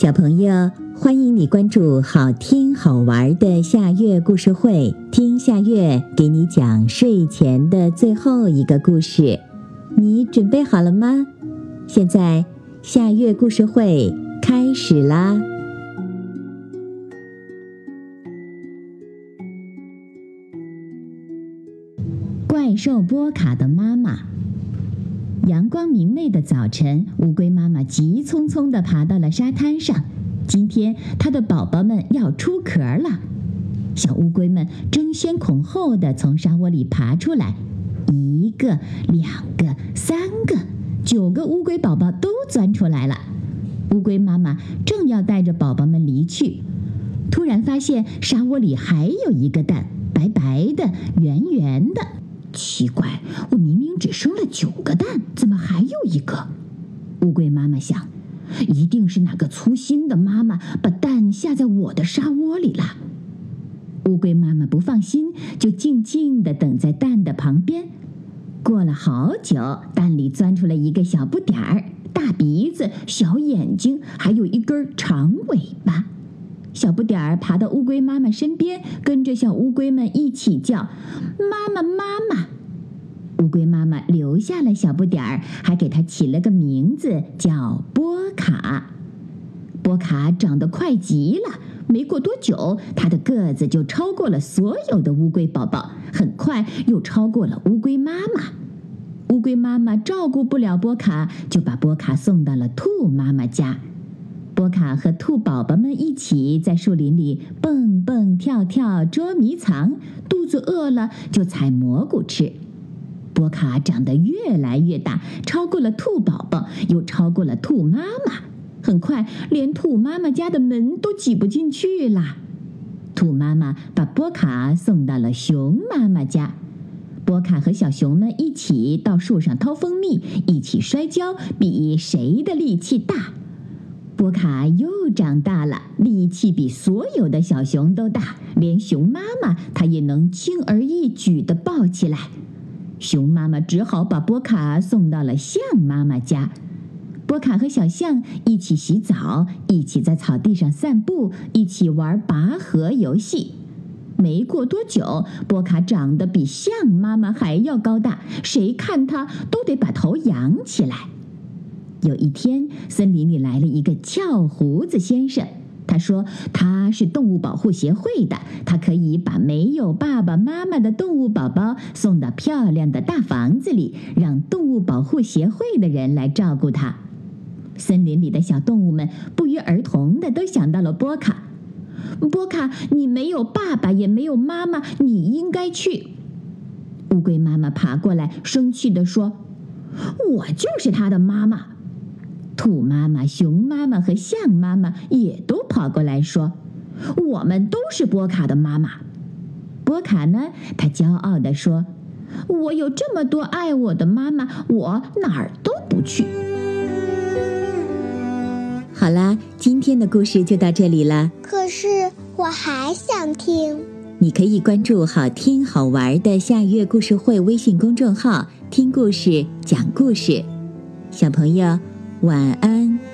小朋友，欢迎你关注好听好玩的夏月故事会，听夏月给你讲睡前的最后一个故事。你准备好了吗？现在夏月故事会开始啦！怪兽波卡的妈妈。阳光明媚的早晨，乌龟妈妈急匆匆地爬到了沙滩上。今天，它的宝宝们要出壳了。小乌龟们争先恐后地从沙窝里爬出来，一个、两个、三个，九个乌龟宝宝都钻出来了。乌龟妈妈正要带着宝宝们离去，突然发现沙窝里还有一个蛋，白白的，圆圆的。奇怪，我明明只生了九个蛋，怎么还有一个？乌龟妈妈想，一定是哪个粗心的妈妈把蛋下在我的沙窝里了。乌龟妈妈不放心，就静静地等在蛋的旁边。过了好久，蛋里钻出来一个小不点儿，大鼻子、小眼睛，还有一根长尾巴。小不点儿爬到乌龟妈妈身边，跟着小乌龟们一起叫：“妈，妈妈！”乌龟妈妈留下了小不点儿，还给它起了个名字，叫波卡。波卡长得快极了，没过多久，它的个子就超过了所有的乌龟宝宝，很快又超过了乌龟妈妈。乌龟妈妈照顾不了波卡，就把波卡送到了兔妈妈家。波卡和兔宝宝们一起在树林里蹦蹦跳跳捉迷藏，肚子饿了就采蘑菇吃。波卡长得越来越大，超过了兔宝宝，又超过了兔妈妈。很快，连兔妈妈家的门都挤不进去了。兔妈妈把波卡送到了熊妈妈家。波卡和小熊们一起到树上掏蜂蜜，一起摔跤，比谁的力气大。波卡又长大了，力气比所有的小熊都大，连熊妈妈它也能轻而易举地抱起来。熊妈妈只好把波卡送到了象妈妈家。波卡和小象一起洗澡，一起在草地上散步，一起玩拔河游戏。没过多久，波卡长得比象妈妈还要高大，谁看它都得把头仰起来。有一天，森林里来了一个翘胡子先生。他说他是动物保护协会的，他可以把没有爸爸妈妈的动物宝宝送到漂亮的大房子里，让动物保护协会的人来照顾他。森林里的小动物们不约而同的都想到了波卡。波卡，你没有爸爸，也没有妈妈，你应该去。乌龟妈妈爬过来，生气地说：“我就是他的妈妈。”兔妈妈、熊妈妈和象妈妈也都跑过来说：“我们都是波卡的妈妈。”波卡呢？他骄傲地说：“我有这么多爱我的妈妈，我哪儿都不去。”好啦，今天的故事就到这里了。可是我还想听。你可以关注“好听好玩的夏月故事会”微信公众号，听故事、讲故事。小朋友。晚安。